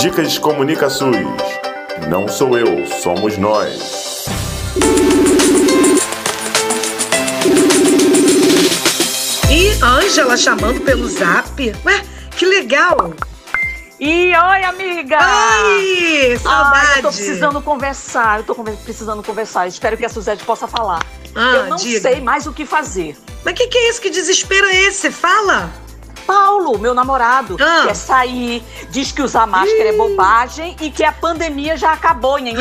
Dicas Comunica SUS. Não sou eu, somos nós. E Ângela chamando pelo zap. Ué, que legal! E oi, amiga! Oi! Saudade! Ai, eu tô precisando conversar, eu tô precisando conversar. Espero que a Suzete possa falar. Ah, eu não diga. sei mais o que fazer. Mas que que é isso? Que desespero é esse? Fala! Paulo, meu namorado, Ah. quer sair, diz que usar máscara é bobagem e que a pandemia já acabou. Nhen.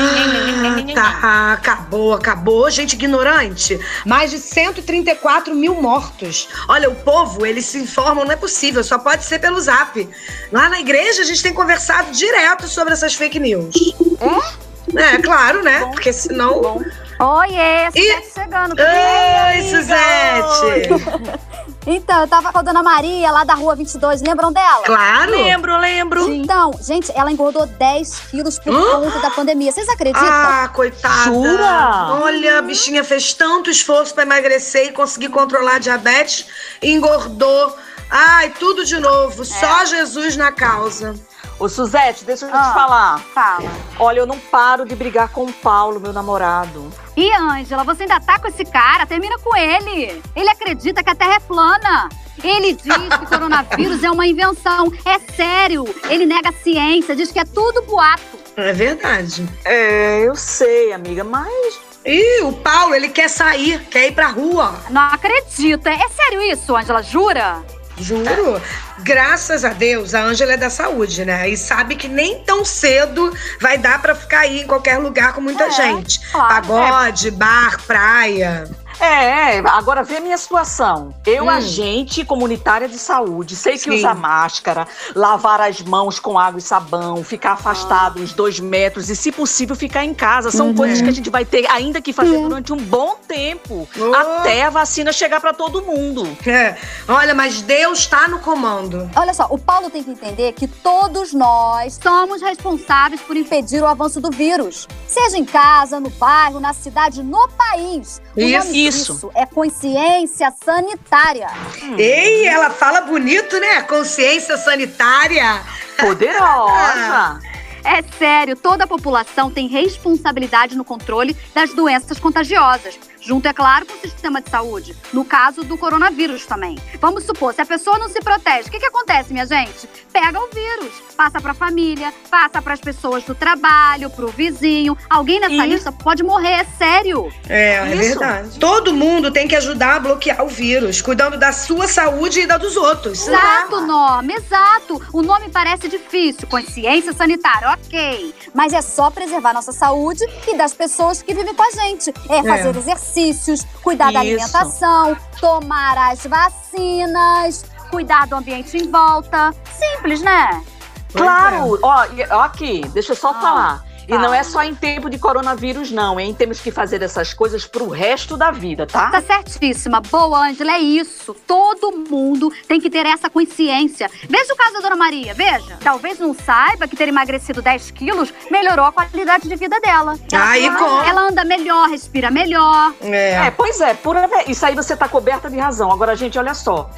Tá, acabou, acabou. Gente ignorante. Mais de 134 mil mortos. Olha, o povo, eles se informam, não é possível, só pode ser pelo zap. Lá na igreja, a gente tem conversado direto sobre essas fake news. É? É, claro, né? Bom, Porque senão. Bom, Oiê, Ih! Suzete chegando. Oi, Suzete! Então, eu tava com a dona Maria lá da rua 22, lembram dela? Claro! lembro, lembro. Então, gente, ela engordou 10 quilos por Hã? conta da pandemia. Vocês acreditam? Ah, coitada. Jura? Olha, a bichinha fez tanto esforço pra emagrecer e conseguir controlar a diabetes, engordou. Ai, tudo de novo. Só Jesus na causa. Ô, Suzete, deixa eu Ah. te falar. Fala. Olha, eu não paro de brigar com o Paulo, meu namorado. E, Ângela, você ainda tá com esse cara? Termina com ele. Ele acredita que a Terra é plana. Ele diz que coronavírus é uma invenção. É sério. Ele nega a ciência, diz que é tudo boato. É verdade. É, eu sei, amiga, mas Ih, o Paulo, ele quer sair, quer ir pra rua. Não acredito. É sério isso, Ângela? Jura? Juro. Graças a Deus, a Ângela é da saúde, né? E sabe que nem tão cedo vai dar pra ficar aí em qualquer lugar com muita É, gente. claro. Pagode, bar, praia. É, é, agora vê a minha situação. Eu, Hum. agente comunitária de saúde, sei que Sim. usar máscara, lavar as mãos com água e sabão, ficar afastado uns dois metros e, se possível, ficar em casa. São Uhum. coisas que a gente vai ter ainda que fazer É. durante um bom tempo, Oh. até a vacina chegar pra todo mundo. É. Olha, mas Deus tá no comando. Olha só, o Paulo tem que entender que todos nós somos responsáveis por impedir o avanço do vírus. Seja em casa, no bairro, na cidade, no país. O Isso. Isso. disso é consciência sanitária. Ei, ela fala bonito, né? Consciência sanitária. Poderosa! É sério, toda a população tem responsabilidade no controle das doenças contagiosas, junto, é claro, com o sistema de saúde. No caso do coronavírus também. Vamos supor, se a pessoa não se protege, o que, que acontece, minha gente? Pega o vírus, passa para a família, passa para as pessoas do trabalho, para o vizinho. Alguém nessa Isso. lista pode morrer, é sério. É, é Isso. verdade. Todo mundo tem que ajudar a bloquear o vírus, cuidando da sua saúde e da dos outros. Exato, nome, exato. O nome parece difícil, consciência sanitária, ok. Mas é só preservar nossa saúde e das pessoas que vivem com a gente. É fazer exercícios, cuidar da Isso. alimentação, tomar as vacinas, cuidar do ambiente em volta. Simples, né? Pois Claro, ó, e- ó aqui, deixa eu só Ah, falar. E não é só em tempo de coronavírus, não, hein? Temos que fazer essas coisas pro resto da vida, tá? Tá certíssima. Boa, Ângela, é isso. Todo mundo tem que ter essa consciência. Veja o caso da Dona Maria, veja. Talvez não saiba que ter emagrecido 10 quilos melhorou a qualidade de vida dela. Ah, e como? Ela anda melhor, respira melhor. É. É, pois é, pura ve- isso aí você tá coberta de razão. Agora, gente, olha só.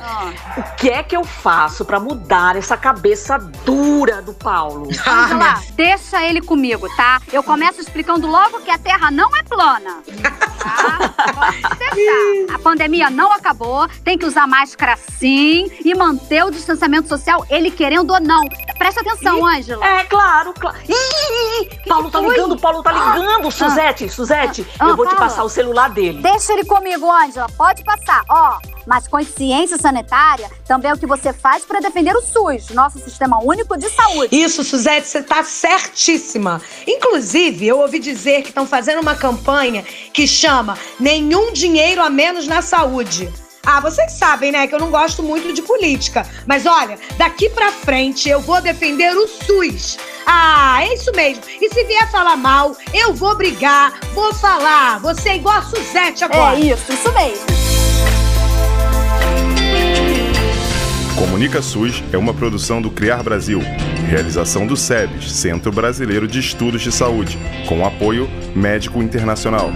O que é que eu faço pra mudar essa cabeça dura do Paulo? Ah, Ângela, minha- deixa ele comigo, tá? Eu começo explicando logo que a Terra não é plana. Tá? Pode deixar. A pandemia não acabou, tem que usar máscara sim e manter o distanciamento social, ele querendo ou não. Presta atenção, Ângela. É, claro, claro. Ih, Paulo tá foi? ligando, Paulo tá ligando, Suzete, Suzete. Ah, eu vou te fala. passar o celular dele. Deixa ele comigo, Ângela. Pode passar. Ó, mas consciência sanitária também é o que você faz para defender o SUS, nosso Sistema Único de Saúde. Isso, Suzete, você tá certíssima. Inclusive, eu ouvi dizer que estão fazendo uma campanha que chama Nenhum Dinheiro a Menos na Saúde. Ah, vocês sabem, né, que eu não gosto muito de política. Mas olha, daqui pra frente eu vou defender o SUS. Ah, é isso mesmo. E se vier falar mal, eu vou brigar, vou falar. Você é igual a Suzete agora. É isso, isso mesmo. Comunica SUS é uma produção do Criar Brasil. Realização do SEBS, Centro Brasileiro de Estudos de Saúde, com apoio Médico Internacional.